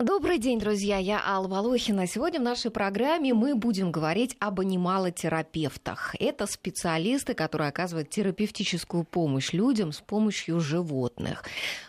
Добрый день, друзья. Я Алла Волохина. Сегодня в нашей программе мы будем говорить об анималотерапевтах. Это специалисты, которые оказывают терапевтическую помощь людям с помощью животных.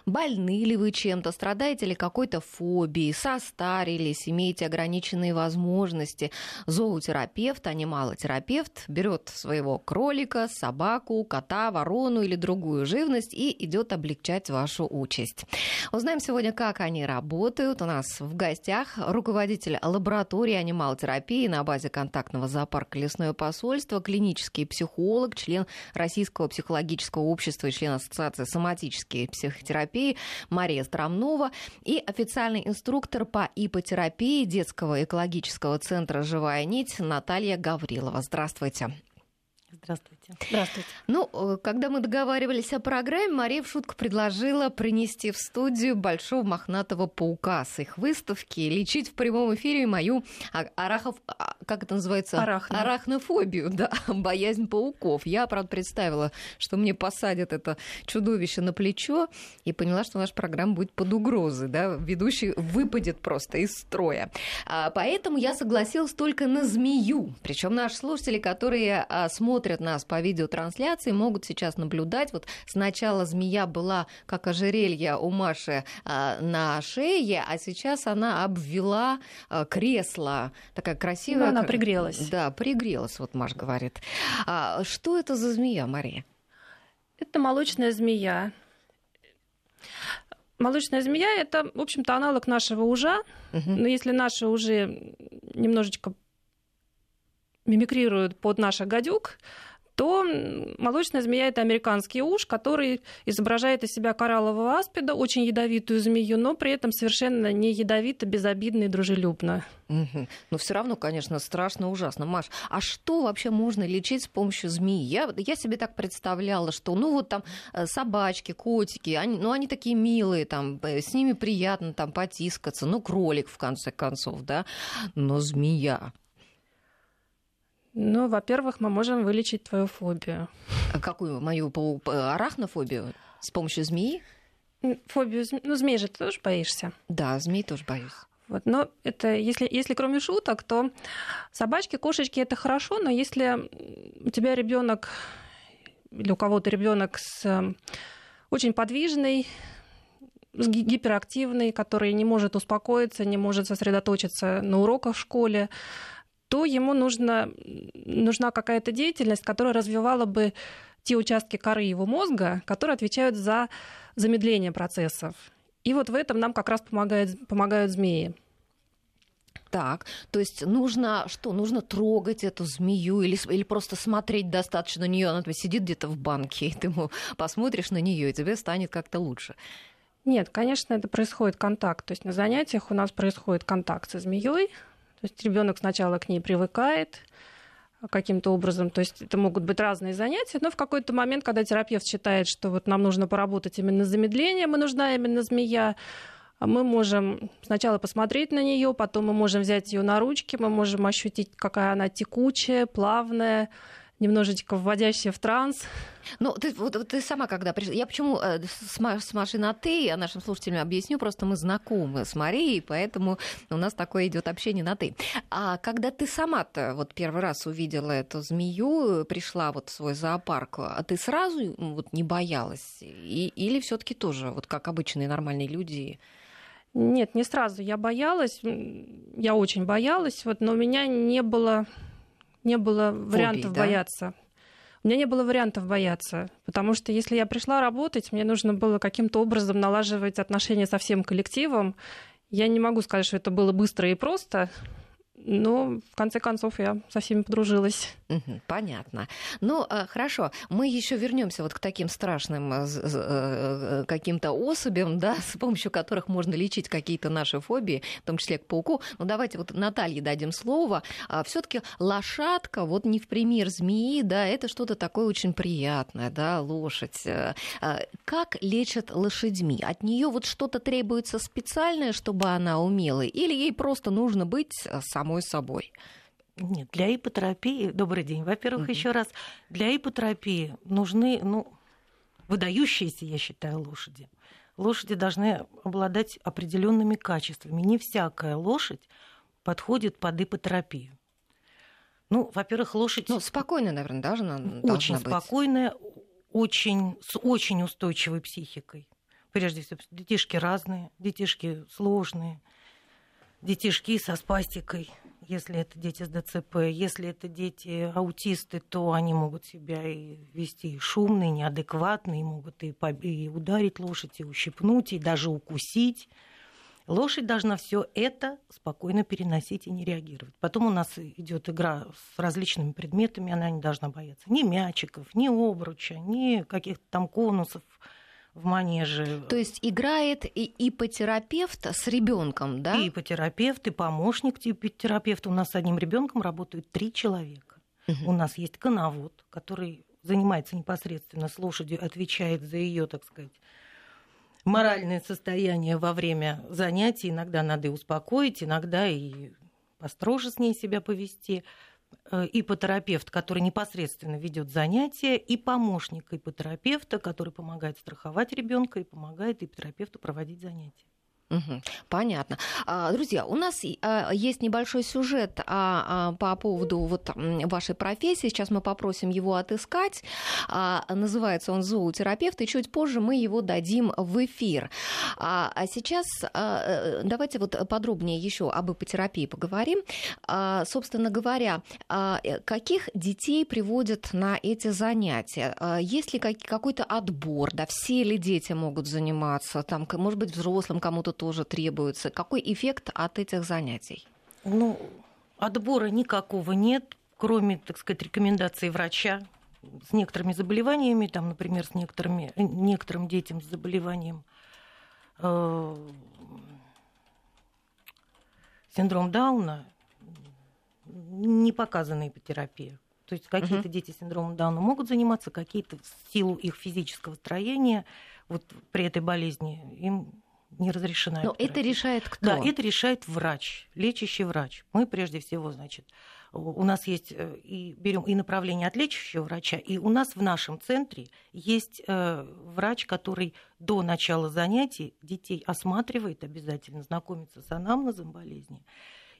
Больны ли вы чем-то, страдаете ли какой-то фобией, состарились, имеете ограниченные возможности. Зоотерапевт, анималотерапевт берет своего кролика, собаку, кота, ворону или другую живность и идет облегчать вашу участь. Узнаем сегодня, как они работают. У нас нас в гостях руководитель лаборатории анималотерапии на базе контактного зоопарка «Лесное посольство», клинический психолог, член Российского психологического общества и член Ассоциации соматической психотерапии Мария Стромнова и официальный инструктор по ипотерапии детского экологического центра «Живая нить» Наталья Гаврилова. Здравствуйте. Здравствуйте. Здравствуйте. Ну, э, когда мы договаривались о программе, Мария в шутку предложила принести в студию большого мохнатого паука с их выставки, лечить в прямом эфире мою арахов... А, как это называется? Арахно. Арахнофобию, да, боязнь пауков. Я, правда, представила, что мне посадят это чудовище на плечо и поняла, что наша программа будет под угрозой, да, ведущий выпадет просто из строя. А, поэтому я согласилась только на змею. Причем наши слушатели, которые а, смотрят смотрят нас по видеотрансляции, могут сейчас наблюдать. Вот сначала змея была как ожерелье у Маши а, на шее, а сейчас она обвела а, кресло. Такая красивая. Ну, она пригрелась. Да, пригрелась, вот Маша говорит. А, что это за змея, Мария? Это молочная змея. Молочная змея это, в общем-то, аналог нашего ужа. Угу. Но если наши уже немножечко мимикрируют под наш гадюк, то молочная змея – это американский уж, который изображает из себя кораллового аспида, очень ядовитую змею, но при этом совершенно не ядовито, безобидно и дружелюбно. Угу. Но все равно, конечно, страшно, ужасно. Маш, а что вообще можно лечить с помощью змеи? Я, я себе так представляла, что ну вот там э, собачки, котики, они, ну они такие милые, там, э, с ними приятно там потискаться, ну кролик в конце концов, да, но змея, ну, во-первых, мы можем вылечить твою фобию. А какую? Мою арахнофобию? С помощью змеи? Фобию, ну, змеи же ты тоже боишься. Да, змей тоже боюсь. Вот, но это если, если кроме шуток, то собачки, кошечки это хорошо, но если у тебя ребенок или у кого-то ребенок с очень подвижный, гиперактивный, который не может успокоиться, не может сосредоточиться на уроках в школе, то ему нужно, нужна какая-то деятельность, которая развивала бы те участки коры его мозга, которые отвечают за замедление процессов. И вот в этом нам как раз помогает, помогают змеи. Так, то есть нужно что? Нужно трогать эту змею или, или просто смотреть достаточно на нее. Она сидит где-то в банке, и ты посмотришь на нее, и тебе станет как-то лучше. Нет, конечно, это происходит контакт. То есть на занятиях у нас происходит контакт со змеей, то есть ребенок сначала к ней привыкает каким-то образом. То есть это могут быть разные занятия, но в какой-то момент, когда терапевт считает, что вот нам нужно поработать именно с замедлением, и нужна именно змея, мы можем сначала посмотреть на нее, потом мы можем взять ее на ручки, мы можем ощутить, какая она текучая, плавная, немножечко вводящая в транс. Ну, ты, вот, вот ты сама когда пришла... Я почему э, с, с Машей на «ты», я нашим слушателям объясню, просто мы знакомы с Марией, поэтому у нас такое идет общение на «ты». А когда ты сама-то вот первый раз увидела эту змею, пришла вот в свой зоопарк, а ты сразу вот не боялась? И, или все таки тоже, вот как обычные нормальные люди... Нет, не сразу. Я боялась, я очень боялась, вот, но у меня не было не было Фобии, вариантов да? бояться. У меня не было вариантов бояться, потому что если я пришла работать, мне нужно было каким-то образом налаживать отношения со всем коллективом. Я не могу сказать, что это было быстро и просто, но в конце концов я со всеми подружилась. Понятно. Ну, а, хорошо. Мы еще вернемся вот к таким страшным э, э, каким-то особям, да, с помощью которых можно лечить какие-то наши фобии, в том числе к пауку. Ну, давайте вот Наталье дадим слово. А все-таки лошадка, вот не в пример змеи, да, это что-то такое очень приятное, да, лошадь. Э, как лечат лошадьми? От нее вот что-то требуется специальное, чтобы она умела, или ей просто нужно быть самой самой собой? Нет, для ипотерапии, добрый день, во-первых, угу. еще раз, для ипотерапии нужны, ну, выдающиеся, я считаю, лошади. лошади должны обладать определенными качествами. Не всякая лошадь подходит под ипотерапию. Ну, во-первых, лошадь... Ну, спокойная, наверное, даже она Очень быть. спокойная, очень, с очень устойчивой психикой. Прежде всего, детишки разные, детишки сложные, детишки со спастикой, если это дети с ДЦП. Если это дети аутисты, то они могут себя и вести и неадекватные, могут и, и ударить лошадь, и ущипнуть, и даже укусить. Лошадь должна все это спокойно переносить и не реагировать. Потом у нас идет игра с различными предметами, она не должна бояться ни мячиков, ни обруча, ни каких-то там конусов в манеже. То есть играет и ипотерапевт с ребенком, да? И ипотерапевт, и помощник ипотерапевта. У нас с одним ребенком работают три человека. Угу. У нас есть коновод, который занимается непосредственно с лошадью, отвечает за ее, так сказать, моральное состояние во время занятий. Иногда надо и успокоить, иногда и построже с ней себя повести. Э, ипотерапевт, который непосредственно ведет занятия, и помощник ипотерапевта, который помогает страховать ребенка и помогает ипотерапевту проводить занятия. Понятно. А, друзья, у нас а, есть небольшой сюжет а, по поводу вот вашей профессии. Сейчас мы попросим его отыскать. Называется он зоотерапевт, и чуть позже мы его дадим в эфир. А сейчас давайте вот подробнее еще об ипотерапии поговорим. Собственно говоря, каких детей приводят на эти занятия? Есть ли какой-то отбор? Да, все ли дети могут заниматься? Там, может быть, взрослым кому-то тоже требуется. Какой эффект от этих занятий? Ну, отбора никакого нет, кроме, так сказать, рекомендаций врача с некоторыми заболеваниями, там, например, с некоторыми, некоторым детям с заболеванием э, синдром Дауна не показана ипотерапия. То есть какие-то uh-huh. дети с синдромом Дауна могут заниматься, какие-то в силу их физического строения вот при этой болезни им не разрешена. Но это решает кто? Да, это решает врач, лечащий врач. Мы прежде всего, значит, у нас есть э, и берем и направление от лечащего врача, и у нас в нашем центре есть э, врач, который до начала занятий детей осматривает обязательно, знакомится с анамнезом болезни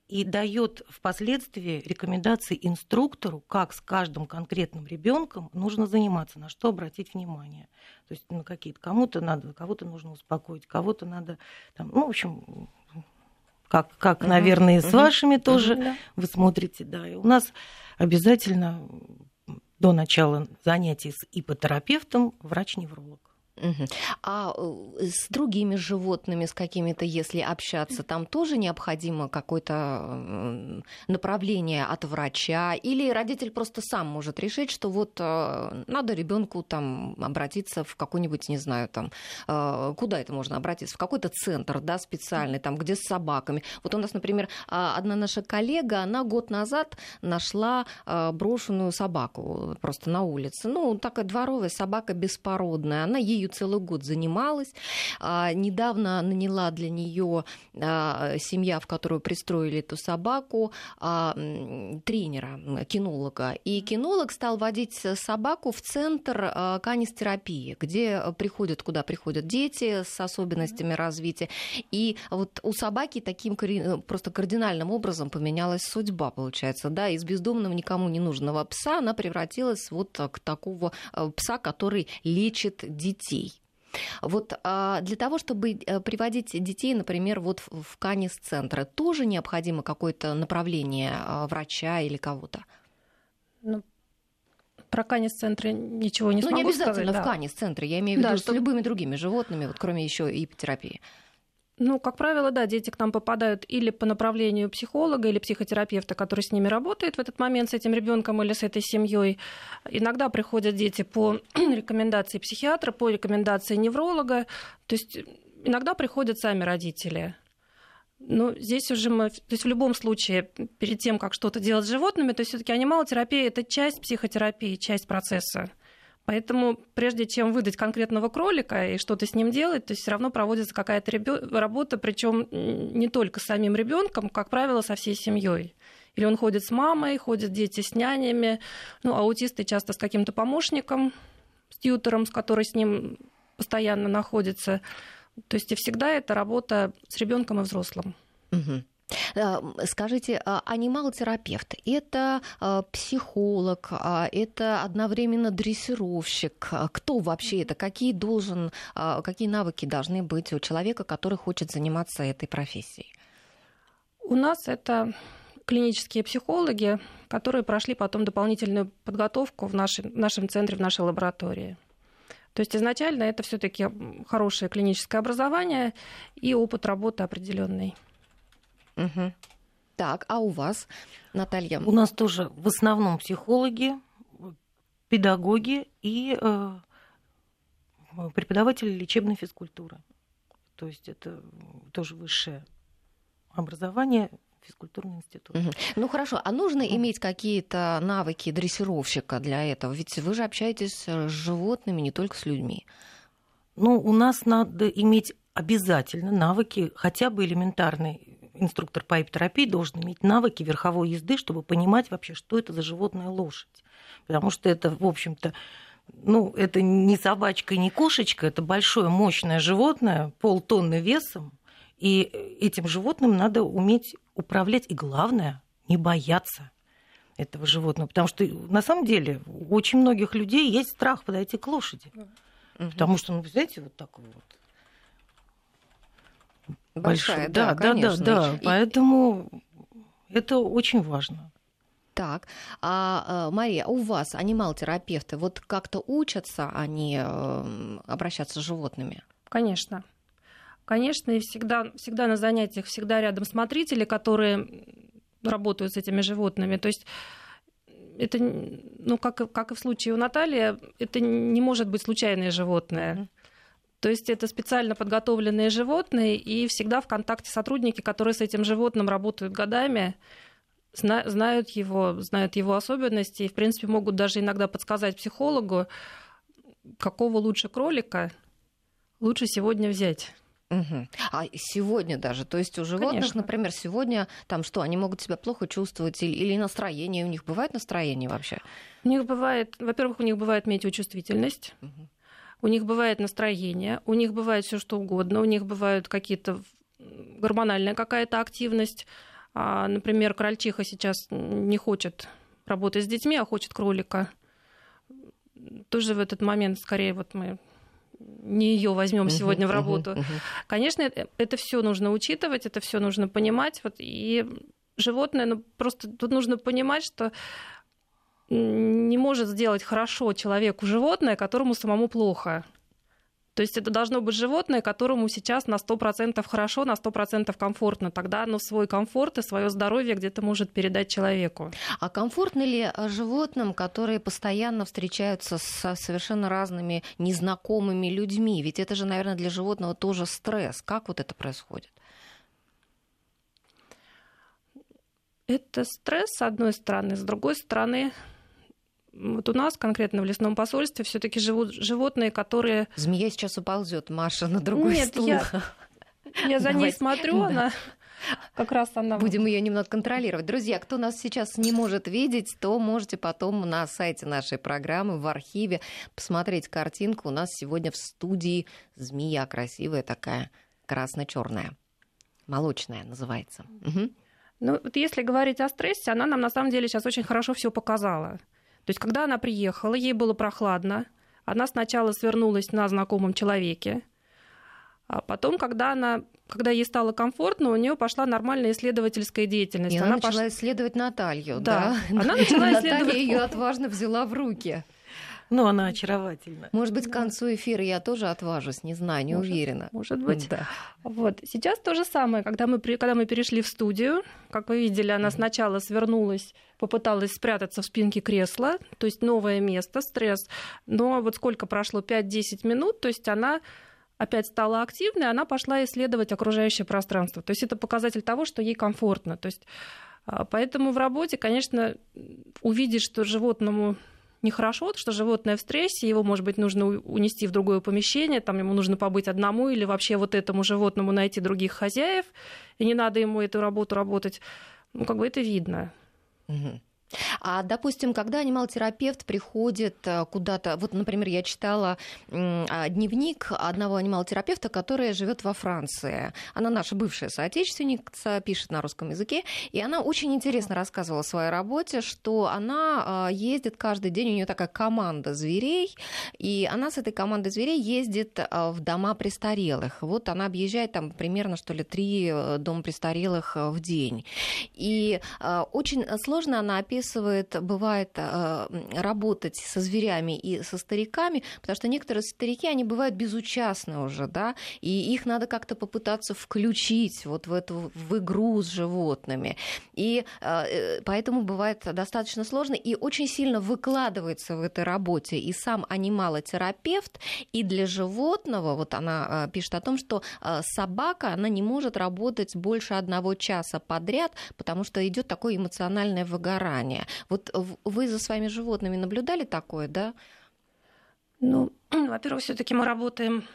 и дает впоследствии рекомендации инструктору, как с каждым конкретным ребенком нужно заниматься, на что обратить внимание. То есть на какие-то кому-то надо, кого-то нужно успокоить, кого-то надо, там, ну, в общем, как, как наверное, с вашими тоже вы смотрите, да. И у нас обязательно до начала занятий с ипотерапевтом врач-невролог. А э, с другими животными, с какими-то, если общаться, там тоже необходимо какое-то направление от врача? Или родитель просто сам может решить, что вот э, надо ребенку там обратиться в какой-нибудь, не знаю, там, э, куда это можно обратиться? В какой-то центр, да, специальный, там, где с собаками. Вот у нас, например, а, одна наша коллега, она год назад нашла брошенную собаку просто на улице. Ну, такая дворовая собака беспородная. Она ею целый год занималась. А, недавно наняла для нее а, семья, в которую пристроили эту собаку, а, тренера, кинолога. И кинолог стал водить собаку в центр а, канистерапии, где приходят, куда приходят дети с особенностями развития. И вот у собаки таким просто кардинальным образом поменялась судьба, получается. Да, из бездомного никому не нужного пса она превратилась вот к такого а, пса, который лечит детей. Вот а для того, чтобы э, приводить детей, например, вот в канис-центры, тоже необходимо какое-то направление а, врача или кого-то? Ну, про канис-центры ничего не ну, смогу сказать. Ну, не обязательно сказать, в канис-центре, я имею в виду да, что... с любыми другими животными, вот кроме еще ипотерапии. Ну, как правило, да, дети к нам попадают или по направлению психолога или психотерапевта, который с ними работает в этот момент, с этим ребенком или с этой семьей. Иногда приходят дети по рекомендации психиатра, по рекомендации невролога. То есть иногда приходят сами родители. Ну, здесь уже мы, то есть в любом случае, перед тем, как что-то делать с животными, то есть все-таки анималотерапия это часть психотерапии, часть процесса. Поэтому прежде чем выдать конкретного кролика и что-то с ним делать, то есть все равно проводится какая-то работа, причем не только с самим ребенком, как правило, со всей семьей. Или он ходит с мамой, ходят дети с нянями, ну, аутисты часто с каким-то помощником, с тьютером, с который с ним постоянно находится. То есть и всегда это работа с ребенком и взрослым. Угу. Скажите, а анималотерапевт – это а, психолог, а, это одновременно дрессировщик. Кто вообще это? Какие, должен, какие навыки должны быть у человека, который хочет заниматься этой профессией? У нас это клинические психологи, которые прошли потом дополнительную подготовку в, нашей, в нашем центре, в нашей лаборатории. То есть изначально это все-таки хорошее клиническое образование и опыт работы определенный. Угу. Так, а у вас, Наталья? У нас тоже в основном психологи, педагоги и э, преподаватели лечебной физкультуры. То есть это тоже высшее образование, физкультурный институт. Угу. Ну хорошо, а нужно угу. иметь какие-то навыки дрессировщика для этого? Ведь вы же общаетесь с животными, не только с людьми. Ну, у нас надо иметь обязательно навыки, хотя бы элементарные. Инструктор по иптерапии должен иметь навыки верховой езды, чтобы понимать вообще, что это за животная лошадь. Потому что это, в общем-то, ну, это не собачка, не кошечка, это большое, мощное животное, полтонны весом, и этим животным надо уметь управлять, и главное, не бояться этого животного. Потому что на самом деле у очень многих людей есть страх подойти к лошади. Угу. Потому что, ну, знаете, вот такой вот. Большая, большой. да, да, да, да, да. И... Поэтому это очень важно. Так, а, а Мария, у вас анимал-терапевты вот как-то учатся они э, обращаться с животными? Конечно. Конечно, и всегда, всегда на занятиях, всегда рядом смотрители, которые работают с этими животными. То есть это, ну, как, как и в случае у Натальи, это не может быть случайное животное. То есть это специально подготовленные животные, и всегда в контакте сотрудники, которые с этим животным работают годами, знают его, знают его особенности, и, в принципе, могут даже иногда подсказать психологу, какого лучше кролика лучше сегодня взять. Угу. А сегодня даже, то есть у животных, Конечно. например, сегодня там что, они могут себя плохо чувствовать или, или настроение, у них бывает настроение вообще? У них бывает, во-первых, у них бывает метеочувствительность, угу. У них бывает настроение, у них бывает все что угодно, у них бывают какие-то гормональная какая-то активность. А, например, крольчиха сейчас не хочет работать с детьми, а хочет кролика. Тоже в этот момент скорее вот мы не ее возьмем uh-huh, сегодня в работу. Uh-huh, uh-huh. Конечно, это, это все нужно учитывать, это все нужно понимать. Вот, и животное, ну просто тут нужно понимать, что не может сделать хорошо человеку животное, которому самому плохо. То есть это должно быть животное, которому сейчас на 100% хорошо, на 100% комфортно. Тогда оно свой комфорт и свое здоровье где-то может передать человеку. А комфортно ли э, животным, которые постоянно встречаются с совершенно разными незнакомыми людьми? Ведь это же, наверное, для животного тоже стресс. Как вот это происходит? Это стресс, с одной стороны. С другой стороны, вот у нас конкретно в лесном посольстве все-таки живут животные, которые... Змея сейчас уползет, Маша, на другой Нет, стул. Я, я за ней смотрю, она как раз она... Будем ее немного контролировать. Друзья, кто нас сейчас не может видеть, то можете потом на сайте нашей программы в архиве посмотреть картинку. У нас сегодня в студии змея красивая такая, красно-черная, молочная называется. Угу. Ну, вот если говорить о стрессе, она нам на самом деле сейчас очень хорошо все показала. То есть, когда она приехала, ей было прохладно, она сначала свернулась на знакомом человеке, а потом, когда она когда ей стало комфортно, у нее пошла нормальная исследовательская деятельность. И она, она начала пош... исследовать Наталью, да? да? Она начала исследовать. Наталья ее отважно взяла в руки. Ну, она очаровательна. Может быть, к концу эфира я тоже отважусь, не знаю, не может, уверена. Может быть. Да. Вот. Сейчас то же самое. Когда мы, когда мы перешли в студию, как вы видели, она сначала свернулась, попыталась спрятаться в спинке кресла, то есть новое место, стресс. Но вот сколько прошло, 5-10 минут, то есть она опять стала активной, она пошла исследовать окружающее пространство. То есть это показатель того, что ей комфортно. То есть а, Поэтому в работе, конечно, увидеть, что животному нехорошо, что животное в стрессе, его, может быть, нужно унести в другое помещение, там ему нужно побыть одному или вообще вот этому животному найти других хозяев, и не надо ему эту работу работать. Ну, как бы это видно. Угу. А, допустим, когда анималотерапевт приходит э, куда-то, вот, например, я читала а, дневник одного анималотерапевта, которая живет во Франции. Она наша бывшая соотечественница, пишет на русском языке, и она очень интересно рассказывала о своей работе, что она а, ездит каждый день, у нее такая команда зверей, и она с этой командой зверей ездит а, в дома престарелых. Вот она объезжает там примерно, что ли, три э, дома престарелых э, в день. И очень сложно она описывает, бывает, работать со зверями и со стариками, потому что некоторые старики, они бывают безучастны уже, да, и их надо как-то попытаться включить вот в эту в игру с животными. И э, поэтому бывает достаточно сложно и очень сильно выкладывается в этой работе и сам анималотерапевт, и для животного, вот она э, пишет о том, что э, собака, она не может работать больше одного часа подряд, потому что идет такое эмоциональное выгорание. Вот вы за своими животными наблюдали такое, да? Ну, во-первых, все-таки мы работаем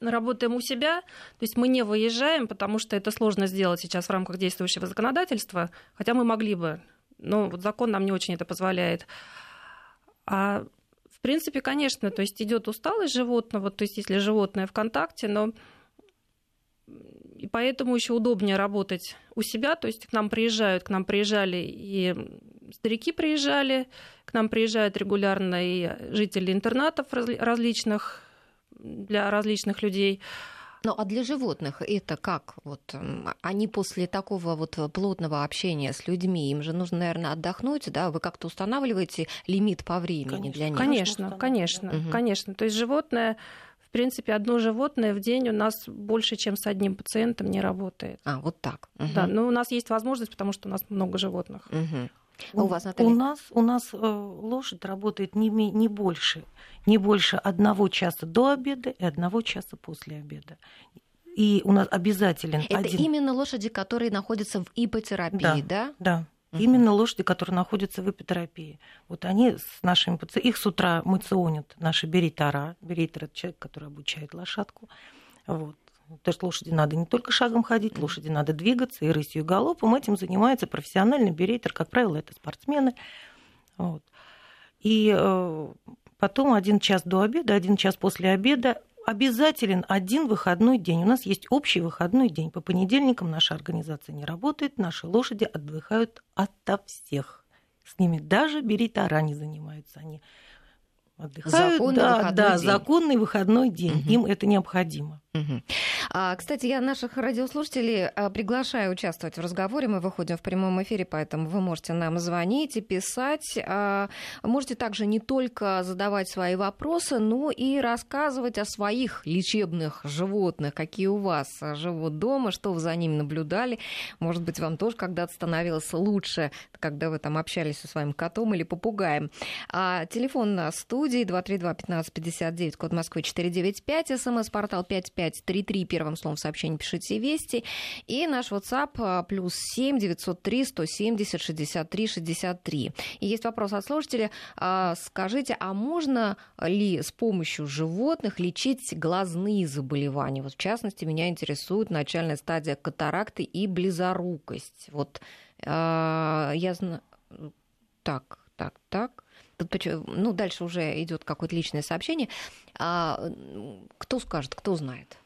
работаем у себя, то есть мы не выезжаем, потому что это сложно сделать сейчас в рамках действующего законодательства, хотя мы могли бы, но вот закон нам не очень это позволяет. А в принципе, конечно, то есть идет усталость животного, то есть если животное в контакте, но и поэтому еще удобнее работать у себя, то есть к нам приезжают, к нам приезжали и старики приезжали, к нам приезжают регулярно и жители интернатов различных для различных людей. Ну а для животных это как? Вот они после такого вот плотного общения с людьми, им же нужно, наверное, отдохнуть, да? Вы как-то устанавливаете лимит по времени конечно, для них? Конечно, конечно, угу. конечно. То есть животное в принципе, одно животное в день у нас больше, чем с одним пациентом не работает. А, вот так. Угу. Да, но у нас есть возможность, потому что у нас много животных. Угу. А у вас, Наталья? У нас, у нас э, лошадь работает не, не больше, не больше одного часа до обеда и одного часа после обеда. И у нас обязателен Это один... именно лошади, которые находятся в ипотерапии, да? Да, да. Угу. Именно лошади, которые находятся в ипотерапии. Вот они с нашими пациентами, их с утра мыционят наши беритара. Беритер – это человек, который обучает лошадку. Вот. Потому что лошади надо не только шагом ходить, лошади надо двигаться и рысью, и галопом. Этим занимается профессиональный берейтер. Как правило, это спортсмены. Вот. И э, потом один час до обеда, один час после обеда обязателен один выходной день. У нас есть общий выходной день. По понедельникам наша организация не работает, наши лошади отдыхают ото всех. С ними даже беритара не занимаются. Они отдыхают. Законный да, выходной да, день. законный выходной день. Угу. Им это необходимо. А, кстати, я наших радиослушателей а, приглашаю участвовать в разговоре. Мы выходим в прямом эфире, поэтому вы можете нам звонить и писать. А, можете также не только задавать свои вопросы, но и рассказывать о своих лечебных животных, какие у вас живут дома, что вы за ними наблюдали. Может быть, вам тоже когда-то становилось лучше, когда вы там общались со своим котом или попугаем. Телефон на студии 232-1559, код Москвы 495, смс-портал 55 5533, первым словом сообщение пишите «Вести». И наш WhatsApp а, плюс 7 903 170 63 63. И есть вопрос от слушателя. А, скажите, а можно ли с помощью животных лечить глазные заболевания? Вот в частности, меня интересует начальная стадия катаракты и близорукость. Вот а, я знаю... Так, так, так. Тут, ну, дальше уже идет какое-то личное сообщение. А, кто скажет, кто знает?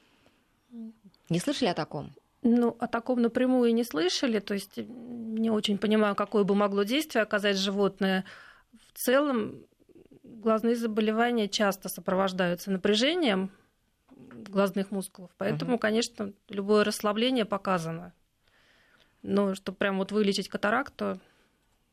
Не слышали о таком? Ну, о таком напрямую не слышали. То есть не очень понимаю, какое бы могло действие оказать животное. В целом глазные заболевания часто сопровождаются напряжением глазных мускулов. Поэтому, угу. конечно, любое расслабление показано. Но чтобы прям вот вылечить катаракту,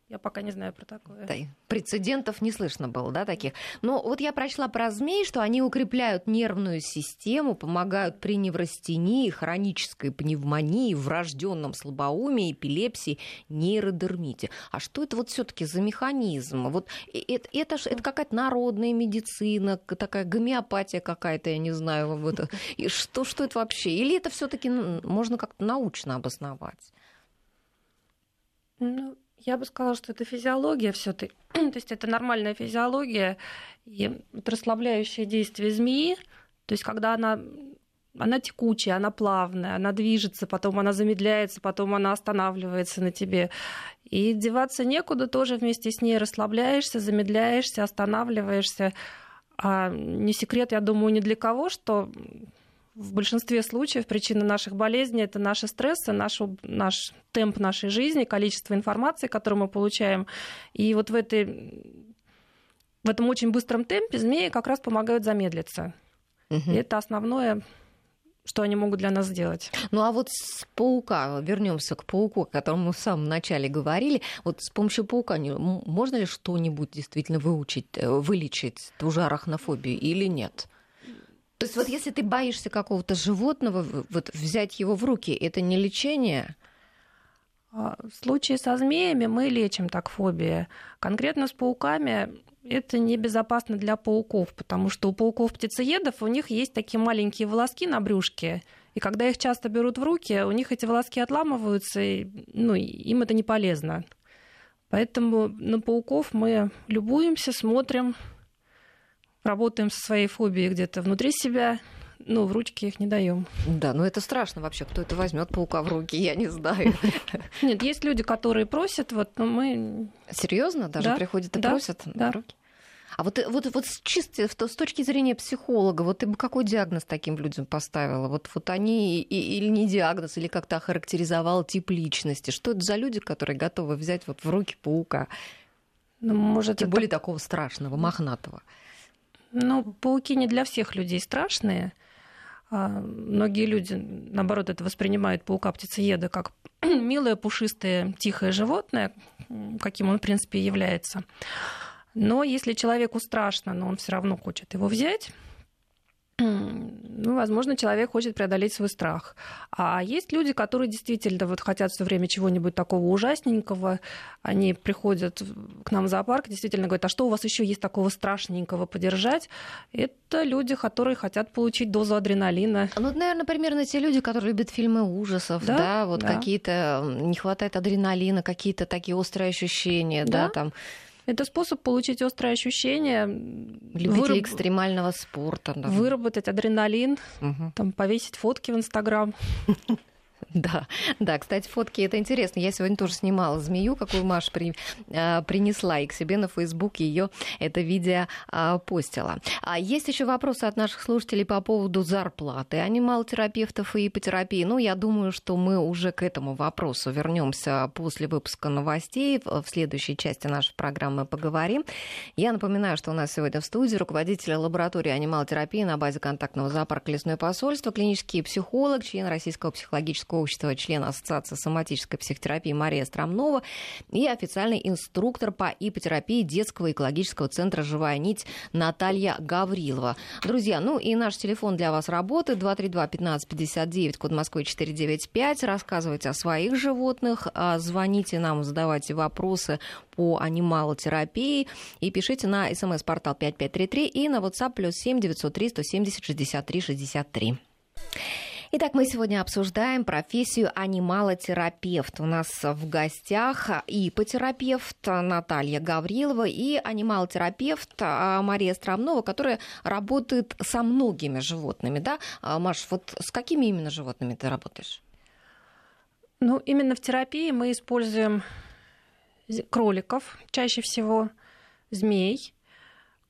я пока не знаю про такое. Да, прецедентов не слышно было, да, таких. Но вот я прочла про змей, что они укрепляют нервную систему, помогают при неврастении, хронической пневмонии, врожденном слабоумии, эпилепсии, нейродермите. А что это вот все таки за механизм? Вот это, это, это какая-то народная медицина, такая гомеопатия какая-то, я не знаю. Вот, и что, что это вообще? Или это все таки можно как-то научно обосновать? Ну, я бы сказала, что это физиология все таки То есть это нормальная физиология и расслабляющее действие змеи. То есть когда она она текучая, она плавная, она движется, потом она замедляется, потом она останавливается на тебе. И деваться некуда, тоже вместе с ней расслабляешься, замедляешься, останавливаешься. А не секрет, я думаю, ни для кого, что в большинстве случаев причина наших болезней это наши стрессы, наш, наш темп нашей жизни, количество информации, которую мы получаем. И вот в, этой, в этом очень быстром темпе змеи как раз помогают замедлиться. Угу. И это основное что они могут для нас сделать. Ну а вот с паука, вернемся к пауку, о котором мы в самом начале говорили, вот с помощью паука можно ли что-нибудь действительно выучить, э, вылечить ту же арахнофобию или нет? То есть вот если ты боишься какого-то животного, вот взять его в руки, это не лечение? А, в случае со змеями мы лечим так фобии. Конкретно с пауками это небезопасно для пауков, потому что у пауков-птицеедов у них есть такие маленькие волоски на брюшке, и когда их часто берут в руки, у них эти волоски отламываются, и ну, им это не полезно. Поэтому на пауков мы любуемся, смотрим, работаем со своей фобией где-то внутри себя, ну, в ручки их не даем. Да, но это страшно вообще, кто это возьмет паука в руки, я не знаю. Нет, есть люди, которые просят, вот, но мы... Серьезно, даже да, приходят и да, просят да. руки? А вот, вот, вот чисто с точки зрения психолога, вот ты бы какой диагноз таким людям поставила? Вот, вот они и, или не диагноз, или как-то охарактеризовал тип личности? Что это за люди, которые готовы взять вот в руки паука? Ну, может, Тем это... более такого страшного, мохнатого. Ну, пауки не для всех людей страшные. А многие люди, наоборот, это воспринимают паука-птицееда как милое, пушистое, тихое животное, каким он, в принципе, является. Но если человеку страшно, но он все равно хочет его взять, ну, возможно, человек хочет преодолеть свой страх. А есть люди, которые действительно вот хотят все время чего-нибудь такого ужасненького. Они приходят к нам в зоопарк, действительно говорят, а что у вас еще есть такого страшненького подержать? Это люди, которые хотят получить дозу адреналина. Ну, это, наверное, примерно те люди, которые любят фильмы ужасов, да, да? вот да. какие-то не хватает адреналина, какие-то такие острые ощущения, да, да там это способ получить острое ощущение. Любители выраб... экстремального спорта. Да. Выработать адреналин, угу. там, повесить фотки в Инстаграм. Да, да, кстати, фотки это интересно. Я сегодня тоже снимала змею, какую Маша при, а, принесла, и к себе на Фейсбук ее это видео а, постила. А есть еще вопросы от наших слушателей по поводу зарплаты анималотерапевтов и ипотерапии. Ну, я думаю, что мы уже к этому вопросу вернемся после выпуска новостей. В следующей части нашей программы поговорим. Я напоминаю, что у нас сегодня в студии руководитель лаборатории анималотерапии на базе контактного зоопарка «Лесное посольство», клинический психолог, член Российского психологического общества, член Ассоциации соматической психотерапии Мария Стромнова и официальный инструктор по ипотерапии детского экологического центра «Живая нить» Наталья Гаврилова. Друзья, ну и наш телефон для вас работает 232-1559, код Москвы 495. Рассказывайте о своих животных, а, звоните нам, задавайте вопросы по анималотерапии и пишите на смс-портал 5533 и на WhatsApp плюс 7 903 170 63 63. Итак, мы сегодня обсуждаем профессию анималотерапевт. У нас в гостях ипотерапевт Наталья Гаврилова и анималотерапевт а, Мария Стромнова, которая работает со многими животными. Да? А, Маш, вот с какими именно животными ты работаешь? Ну, именно в терапии мы используем кроликов чаще всего, змей,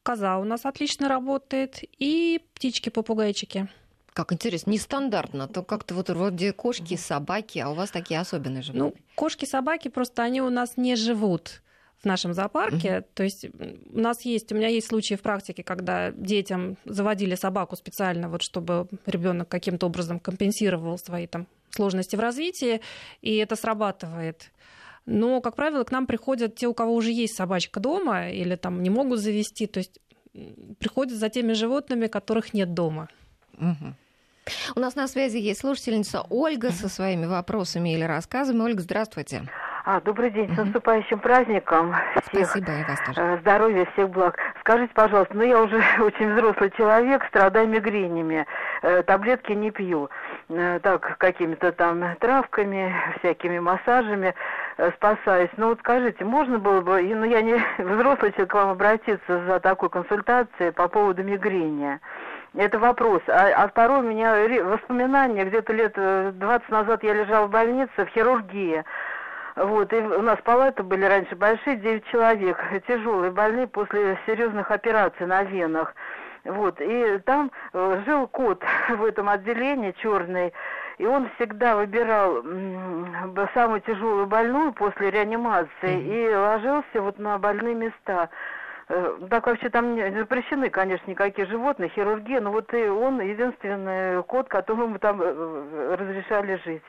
коза у нас отлично работает и птички-попугайчики. Как интересно, нестандартно. То как-то вот вроде кошки, собаки, а у вас такие особенные животные. Ну, кошки, собаки просто они у нас не живут в нашем зоопарке. Mm-hmm. То есть у нас есть, у меня есть случаи в практике, когда детям заводили собаку специально, вот чтобы ребенок каким-то образом компенсировал свои там сложности в развитии, и это срабатывает. Но, как правило, к нам приходят те, у кого уже есть собачка дома или там не могут завести, то есть приходят за теми животными, которых нет дома. Угу. У нас на связи есть слушательница Ольга со своими вопросами или рассказами. Ольга, здравствуйте. А, добрый день, с наступающим праздником. Всех Спасибо, и вас тоже. Э, здоровья, всех благ. Скажите, пожалуйста, ну я уже очень взрослый человек, страдаю мигренями, э, таблетки не пью. Э, так, какими-то там травками, всякими массажами спасаюсь. Ну вот скажите, можно было бы, ну я не взрослый человек, к вам обратиться за такой консультацией по поводу мигрени? Это вопрос. А, а второй у меня воспоминания. Где-то лет 20 э, назад я лежала в больнице в хирургии. Вот, и у нас палаты были раньше большие, 9 человек, тяжелые больные после серьезных операций на венах. Вот, и там э, жил кот в этом отделении черный, и он всегда выбирал самую тяжелую больную после реанимации mm-hmm. и ложился вот на больные места. Э, так вообще там не запрещены, конечно, никакие животные, хирургия, но вот и он единственный кот, которому там э, разрешали жить.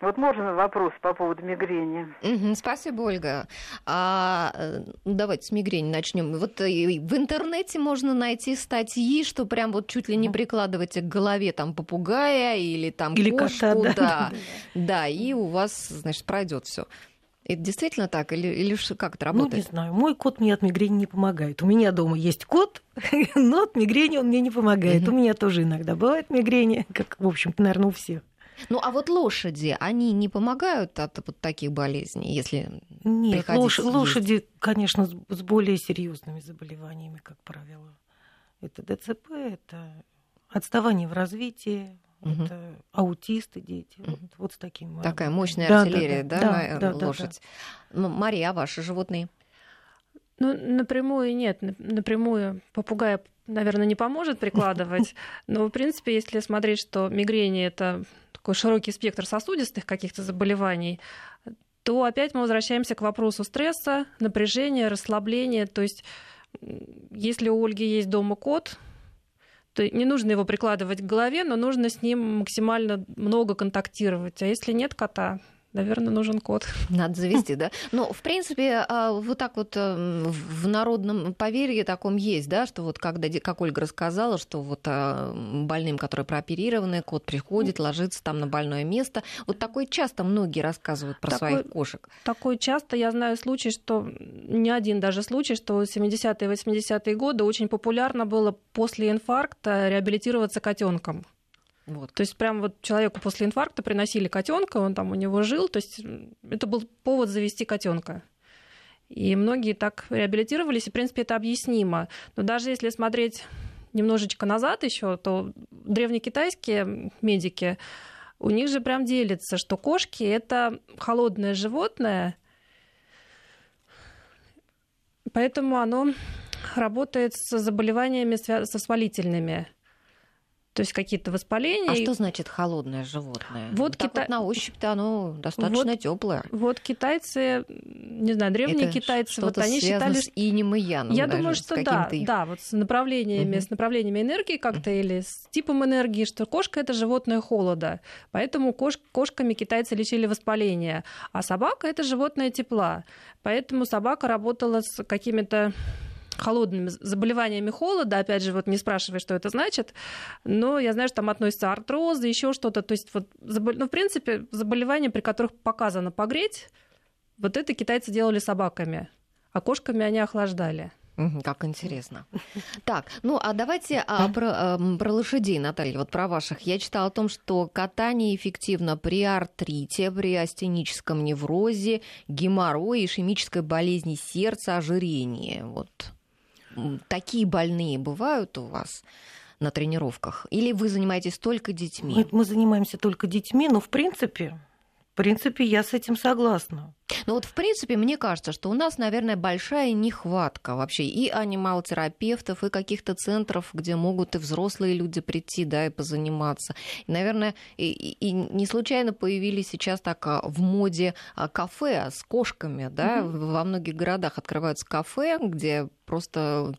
Вот можно вопрос по поводу мигрени? Угу, спасибо, Ольга. А, э, давайте с мигрени начнем. Вот э, в интернете можно найти статьи, что прям вот чуть ли не прикладываете к голове там попугая или там или кошку, кота, да, да, да, и у вас, значит, пройдет все. Это действительно так? Или, или как это работает? Ну, не знаю. Мой кот мне от мигрени не помогает. У меня дома есть кот, но от мигрени он мне не помогает. У меня тоже иногда бывает мигрени, как, в общем-то, наверное, у всех. Ну а вот лошади, они не помогают от вот таких болезней, если Нет, лош- лошади, конечно, с более серьезными заболеваниями, как правило. Это ДЦП, это отставание в развитии, угу. это аутисты дети. Угу. Вот, вот с таким. Такая мощная да, артиллерия, да, да, да, да лошадь. Да, да. Мария, а ваши животные? Ну, напрямую нет. Напрямую попугая, наверное, не поможет прикладывать. Но, в принципе, если смотреть, что мигрени — это такой широкий спектр сосудистых каких-то заболеваний, то опять мы возвращаемся к вопросу стресса, напряжения, расслабления. То есть если у Ольги есть дома кот, то не нужно его прикладывать к голове, но нужно с ним максимально много контактировать. А если нет кота, наверное, нужен код. Надо завести, да? Ну, в принципе, а, вот так вот эм, в народном поверье таком есть, да, что вот когда, как Ольга рассказала, что вот а, больным, которые прооперированы, кот приходит, ложится там на больное место. Вот такое часто многие рассказывают про такой, своих кошек. Такое часто. Я знаю случай, что не один даже случай, что 70-е 80-е годы очень популярно было после инфаркта реабилитироваться котенком. Вот. То есть прям вот человеку после инфаркта приносили котенка, он там у него жил, то есть это был повод завести котенка. И многие так реабилитировались, и, в принципе, это объяснимо. Но даже если смотреть немножечко назад еще, то древнекитайские медики, у них же прям делится, что кошки — это холодное животное, поэтому оно работает с заболеваниями, со свалительными то есть какие-то воспаления. А что значит холодное животное? Вот так Кита... вот на ощупь-то оно достаточно вот, теплое. Вот китайцы, не знаю, древние Это китайцы, вот они считали, с инем и яном. Я даже, думаю, что да, их... да, вот с направлениями, угу. с направлениями энергии как-то угу. или с типом энергии, что кошка это животное холода, поэтому кош... кошками китайцы лечили воспаление, а собака это животное тепла, поэтому собака работала с какими-то холодными заболеваниями холода, опять же, вот не спрашивай, что это значит, но я знаю, что там относятся артрозы, еще что-то, то есть вот, ну, в принципе, заболевания, при которых показано погреть, вот это китайцы делали собаками, а кошками они охлаждали. Как интересно. Так, ну а давайте а, про, а, про лошадей, Наталья, вот про ваших. Я читала о том, что катание эффективно при артрите, при астеническом неврозе, геморрое, ишемической болезни сердца, ожирении. Вот такие больные бывают у вас? на тренировках? Или вы занимаетесь только детьми? Мы, мы занимаемся только детьми, но в принципе в принципе, я с этим согласна. Ну вот, в принципе, мне кажется, что у нас, наверное, большая нехватка вообще и анимал-терапевтов, и каких-то центров, где могут и взрослые люди прийти, да, и позаниматься. И, наверное, и, и не случайно появились сейчас так а, в моде а, кафе с кошками, да, mm-hmm. во многих городах открываются кафе, где просто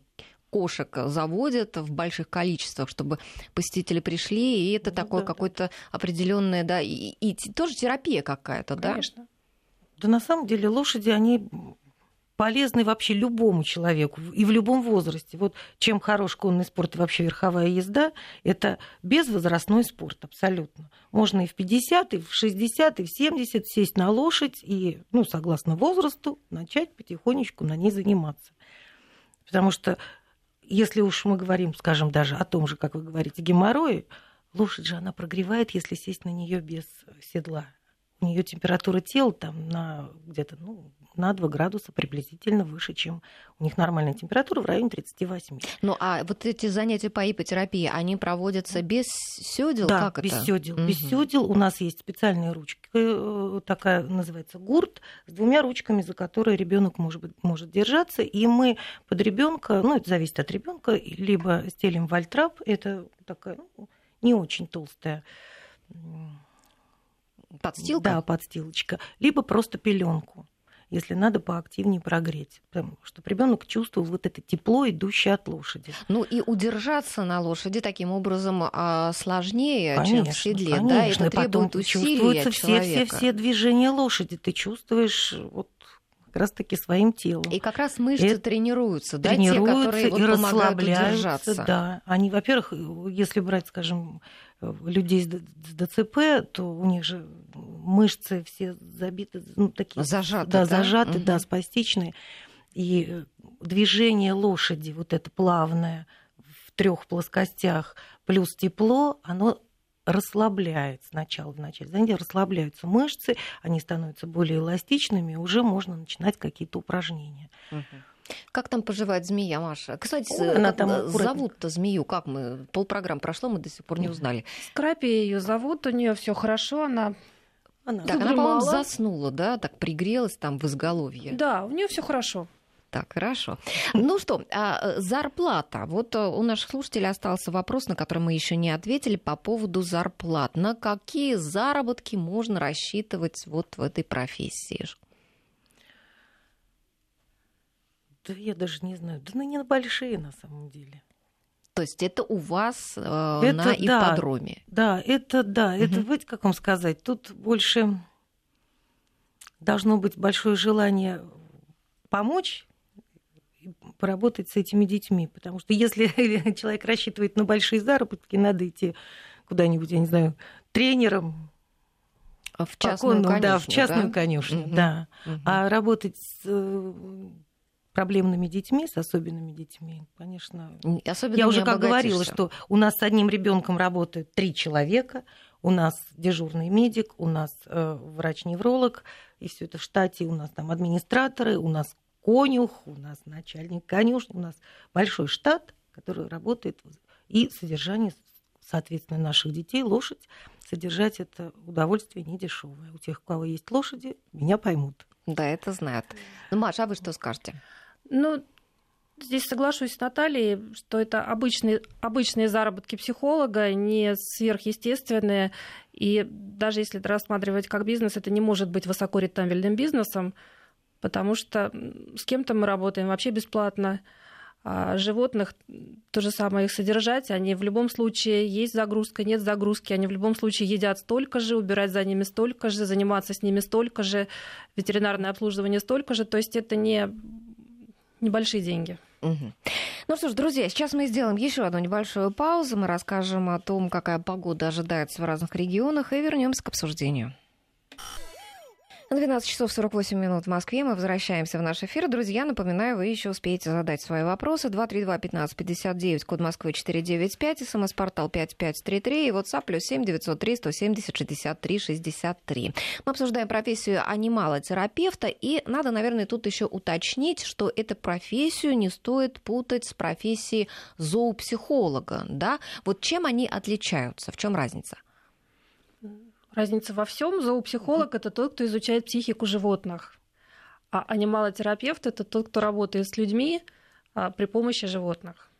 кошек заводят в больших количествах, чтобы посетители пришли, и это ну, такое да, какое-то да. определенное, да, и, и тоже терапия какая-то, да? Конечно. Да на самом деле лошади, они полезны вообще любому человеку и в любом возрасте. Вот чем хорош конный спорт и вообще верховая езда, это безвозрастной спорт абсолютно. Можно и в 50, и в 60, и в 70 сесть на лошадь и, ну, согласно возрасту, начать потихонечку на ней заниматься. Потому что если уж мы говорим, скажем, даже о том же, как вы говорите, геморрое, лошадь же она прогревает, если сесть на нее без седла. У нее температура тела там на где-то ну, на 2 градуса приблизительно выше, чем у них нормальная температура в районе 38. Ну а вот эти занятия по ипотерапии, они проводятся без сёдел? Да, как без это? сёдел. Мгм. Без сёдел у нас есть специальная ручка, э, такая называется гурт, с двумя ручками, за которые ребенок может, может держаться. И мы под ребенка, ну это зависит от ребенка, либо стелим вальтрап, это такая ну, не очень толстая Подстилка? Да, подстилочка. Либо просто пеленку, если надо поактивнее прогреть. Чтобы ребенок чувствовал вот это тепло, идущее от лошади. Ну и удержаться на лошади таким образом а, сложнее, чем в седле, конечно. да? Это И потом требует усилий чувствуются от все, все, все движения лошади. Ты чувствуешь вот как раз-таки своим телом. И как раз мышцы Это тренируются, да, те, тренируются которые вот и расслабляются. Да, они, во-первых, если брать, скажем, людей с ДЦП, то у них же мышцы все забиты, ну, такие, Зажаты, да, да? зажаты, да, Мгм. спастичные. И движение лошади, вот это плавное в трех плоскостях плюс тепло, оно расслабляет сначала в начале занятия, расслабляются мышцы, они становятся более эластичными, и уже можно начинать какие-то упражнения. Как там поживает змея, Маша? Кстати, Ой, она там э, зовут-то змею? Как мы? Полпрограмм прошло, мы до сих пор не узнали. Скрапи ее зовут, у нее все хорошо, она Она Так, она, по-моему, заснула, да? Так пригрелась там в изголовье. Да, у нее все хорошо. Так, хорошо. Ну что, а, э, зарплата. Вот э, у наших слушателей остался вопрос, на который мы еще не ответили по поводу зарплат. На какие заработки можно рассчитывать вот в этой профессии? Да я даже не знаю. Да ну не большие на самом деле. То есть это у вас э, Это на да. ипподроме? Да, это да, это, Мгм. вот как вам сказать, тут больше должно быть большое желание помочь поработать с этими детьми. Потому что если человек рассчитывает на большие заработки, надо идти куда-нибудь, я не знаю, тренером, В частную поконным, да, в конюшню, частную да? конюшню, Мгм. да. Мгм. А работать с э, проблемными детьми, с особенными детьми, конечно, Особенно я уже как говорила, что у нас с одним ребенком работают три человека, у нас дежурный медик, у нас э, врач-невролог, и все это в штате, у нас там администраторы, у нас конюх, у нас начальник конюшни, у нас большой штат, который работает, и содержание, соответственно, наших детей, лошадь, содержать это удовольствие не дешевое. У тех, у кого есть лошади, меня поймут. Да, это знают. Ну, Маша, а вы что скажете? Ну, здесь соглашусь с Натальей, что это обычные, обычные заработки психолога, не сверхъестественные. И даже если это рассматривать как бизнес, это не может быть высокорентабельным бизнесом, потому что с кем-то мы работаем вообще бесплатно. А животных то же самое их содержать, они в любом случае есть загрузка, нет загрузки, они в любом случае едят столько же, убирать за ними столько же, заниматься с ними столько же, ветеринарное обслуживание столько же, то есть это не небольшие деньги. Ну что ж, друзья, сейчас мы сделаем еще одну небольшую паузу. Мы расскажем о том, какая погода ожидается в разных регионах, и вернемся к обсуждению. 12 часов 48 минут в Москве. Мы возвращаемся в наш эфир. Друзья, напоминаю, вы еще успеете задать свои вопросы. 232-1559, код Москвы 495, смс-портал 5533 и WhatsApp плюс 7 903 170 63 63. Мы обсуждаем профессию анималотерапевта, и надо, наверное, тут еще уточнить, что эту профессию не стоит путать с профессией зоопсихолога, да? Вот чем они отличаются, в чем разница? Разница во всем. Зоопсихолог это тот, кто изучает психику животных. А анималотерапевт это тот, кто работает с людьми а, при помощи животных.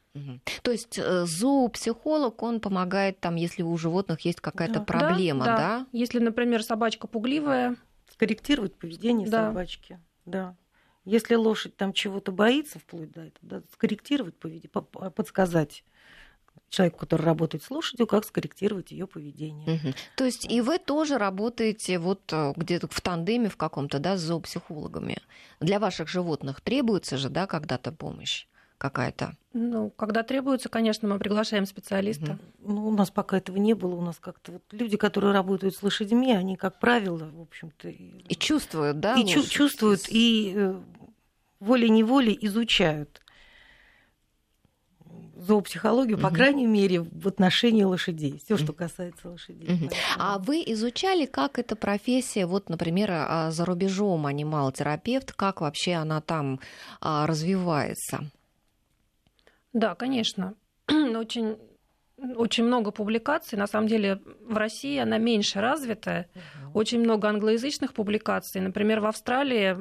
То есть э, зоопсихолог, он помогает там, если у животных есть какая-то Да. проблема, Да, да? Если, например, собачка пугливая, Скорректировать поведение Да. собачки. Да. Если лошадь там чего-то боится, вплоть до этого, да, скорректировать поведение, по- по- подсказать человеку, который работает с лошадью, как скорректировать ее поведение. Мгм. То есть и вы тоже работаете вот э, где-то в тандеме в каком-то, да, с зоопсихологами. Для ваших животных требуется же, да, когда-то помощь какая-то? ну, когда требуется, конечно, мы приглашаем специалиста. Мгм. Ну, у нас пока этого не было. У нас как-то вот люди, которые работают с лошадьми, они, как правило, в общем-то, и, И чувствуют, да? и чу- чувствуют, и э, волей-неволей изучают зоопсихологию, по крайней мере, в отношении лошадей. Все, что касается лошадей. Мгм. А вы изучали, как эта профессия, вот, например, а, за рубежом анимал-терапевт, как вообще она там а, развивается? Да, конечно. Очень, очень много публикаций. На самом деле в России она меньше развитая. Очень много англоязычных публикаций. Например, в Австралии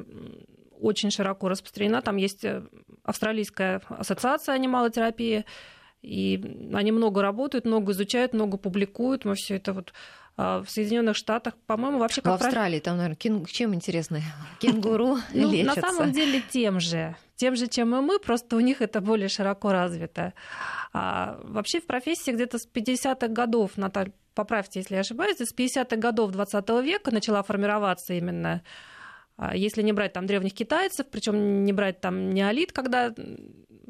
очень широко распространена. Там есть э, Австралийская ассоциация анималотерапии. И они много работают, много изучают, много публикуют. Мы все это вот а, в Соединенных Штатах, по-моему, вообще В как раз- Австралии там, наверное, кен- чем интересно? Кенгуру Ну, на самом деле тем же. Тем же, чем и мы, просто у них это более широко развито. А вообще в профессии где-то с 50-х годов, Наталья, поправьте, если я ошибаюсь, с 50-х годов 20 века начала формироваться именно если не брать там древних китайцев, причем не брать там неолит, когда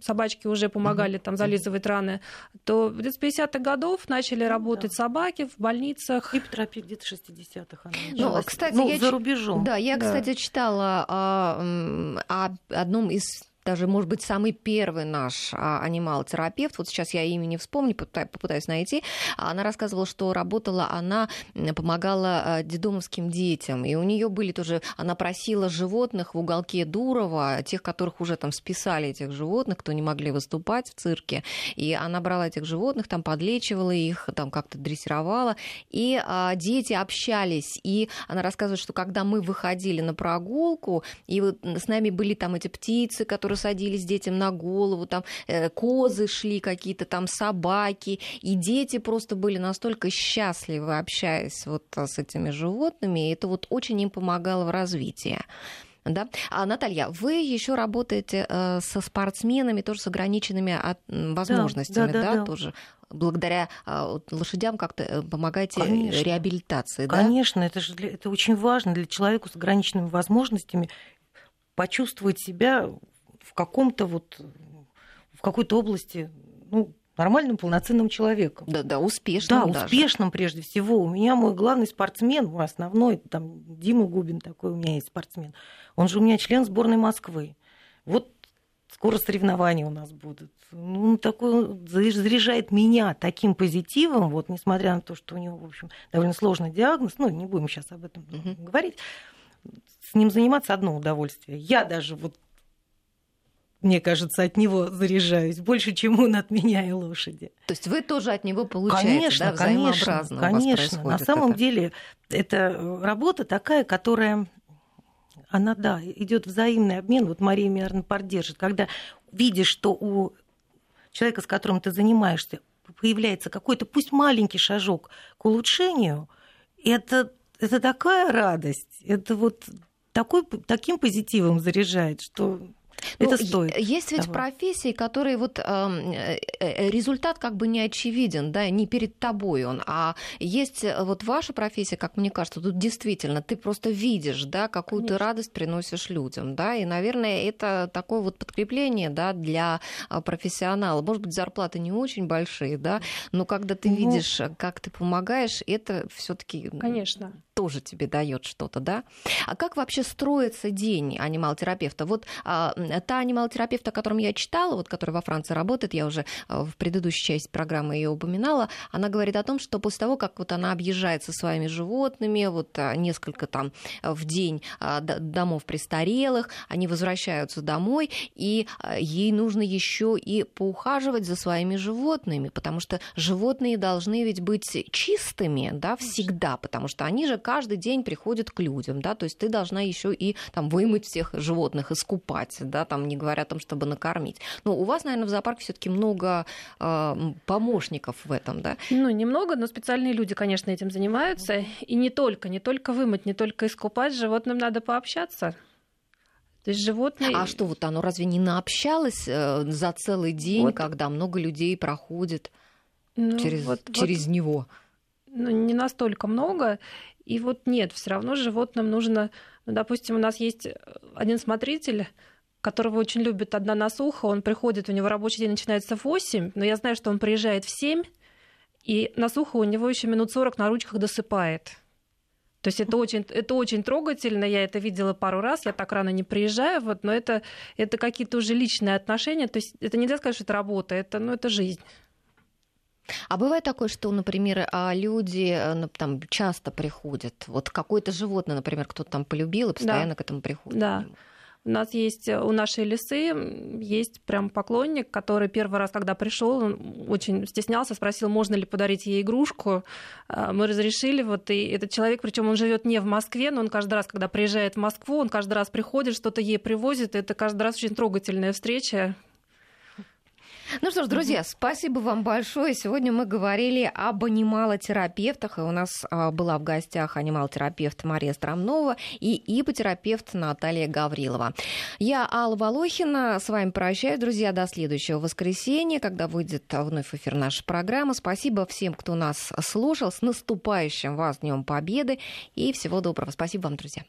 собачки уже помогали там зализывать раны, то с 50-х годов начали работать собаки в больницах. Хипотерапия где-то 60-х она Ну, кстати, Ну, я за ч- рубежом. Да, я, Да. кстати, читала а, о одном из даже, может быть, самый первый наш а, анимал-терапевт, вот сейчас я имя не вспомню, попыта- попытаюсь найти, она рассказывала, что работала она, помогала а, детдомовским детям, и у нее были тоже, она просила животных в уголке Дурова, тех, которых уже там списали, этих животных, кто не могли выступать в цирке, и она брала этих животных, там подлечивала их, там как-то дрессировала, и а, дети общались, и она рассказывает, что когда мы выходили на прогулку, и вот с нами были там эти птицы, которые садились детям на голову, там э, козы шли какие-то, там собаки, и дети просто были настолько счастливы, общаясь вот а, с этими животными, и это вот очень им помогало в развитии. Да? А, Наталья, вы еще работаете э, со спортсменами, тоже с ограниченными от- возможностями, да, да, да, да. тоже благодаря вот лошадям как-то э, помогаете Конечно. реабилитации, да? Конечно, это же для- это очень важно для человека с ограниченными возможностями почувствовать себя в каком-то вот в какой-то области ну, нормальным, полноценным человеком. Да, да, успешно. Да, успешным прежде всего. У меня мой главный спортсмен, мой основной, там Дима Губин такой у меня есть спортсмен. Он же у меня член сборной Москвы. Вот скоро соревнования у нас будут. Ну, он такой заряжает меня таким позитивом, вот, несмотря на то, что у него, в общем, довольно сложный диагноз, ну, не будем сейчас об этом Мгм. говорить, с ним заниматься одно удовольствие. Я даже вот мне кажется, от него заряжаюсь больше, чем он от меня и лошади. То есть вы тоже от него получаете, Конечно, да, конечно, взаимообразно вас конечно. На самом это. деле это работа такая, которая, она, да, идет взаимный обмен. Вот Мария, наверное, поддержит. Когда видишь, что у человека, с которым ты занимаешься, появляется какой-то, пусть маленький шажок к улучшению, это, это такая радость, это вот такой, таким позитивом заряжает, что Ну, это стоит. Есть ведь того. профессии, которые вот э, э, результат как бы не очевиден, да, не перед тобой он, а есть э, вот ваша профессия, как мне кажется, тут действительно ты просто видишь, да, какую ты Конечно. радость приносишь людям, да, и, наверное, это такое вот подкрепление, да, для а, профессионала. Может быть, зарплаты не очень большие, да, но когда ты Ну, видишь, как ты помогаешь, это все-таки Конечно. Тоже тебе дает что-то, да? А как вообще строится день анимал-терапевта? Вот а, та анимал-терапевт, о котором я читала, вот, которая во Франции работает, я уже а, в предыдущей части программы ее упоминала, она говорит о том, что после того, как вот она объезжает со своими животными, вот а, несколько там а, в день домов престарелых, они возвращаются домой, и ей нужно еще и поухаживать за своими животными, потому что животные должны ведь быть чистыми, да, всегда, потому что они же каждый день приходят к людям, да, то есть ты должна еще и там вымыть всех животных, искупать, да, там не говоря о том, чтобы накормить. Но у вас, наверное, в зоопарке все-таки много э, помощников в этом, да? Ну, немного, но специальные люди, конечно, этим занимаются. И не только, не только вымыть, не только искупать, с животным надо пообщаться. То есть животные... А что вот оно разве не наобщалось э, за целый день, Вот. когда много людей проходит ну, через, вот- вот, через него? ну, не настолько много. И вот нет, все равно животным нужно... Ну, допустим, у нас есть один смотритель, которого очень любит одна насуха. Он приходит, у него рабочий день начинается в 8, но я знаю, что он приезжает в 7, и насуха у него еще минут 40 на ручках досыпает. То есть это очень, это очень трогательно, я это видела пару раз, я так рано не приезжаю, вот, но это, это какие-то уже личные отношения, то есть это нельзя сказать, что это работа, это, ну, это жизнь. А бывает такое, что, например, а, люди э, ну, там часто приходят, вот какое-то животное, например, кто-то там полюбил и постоянно да. к этому приходит. Да. У нас есть, э, у нашей лисы есть прям поклонник, который первый раз, когда пришел, он очень стеснялся, спросил, можно ли подарить ей игрушку. А, мы разрешили, вот, и этот человек, причем он живет не в Москве, но он каждый раз, когда приезжает в Москву, он каждый раз приходит, что-то ей привозит, это каждый раз очень трогательная встреча. Ну что ж, друзья, спасибо вам большое. Сегодня мы говорили об анималотерапевтах. И у нас а, была в гостях анималотерапевт Мария Стромнова и ипотерапевт Наталья Гаврилова. Я Алла Волохина. С вами прощаюсь, друзья, до следующего воскресенья, когда выйдет вновь эфир наша программа. Спасибо всем, кто нас слушал. С наступающим вас Днем Победы. И всего доброго. Спасибо вам, друзья.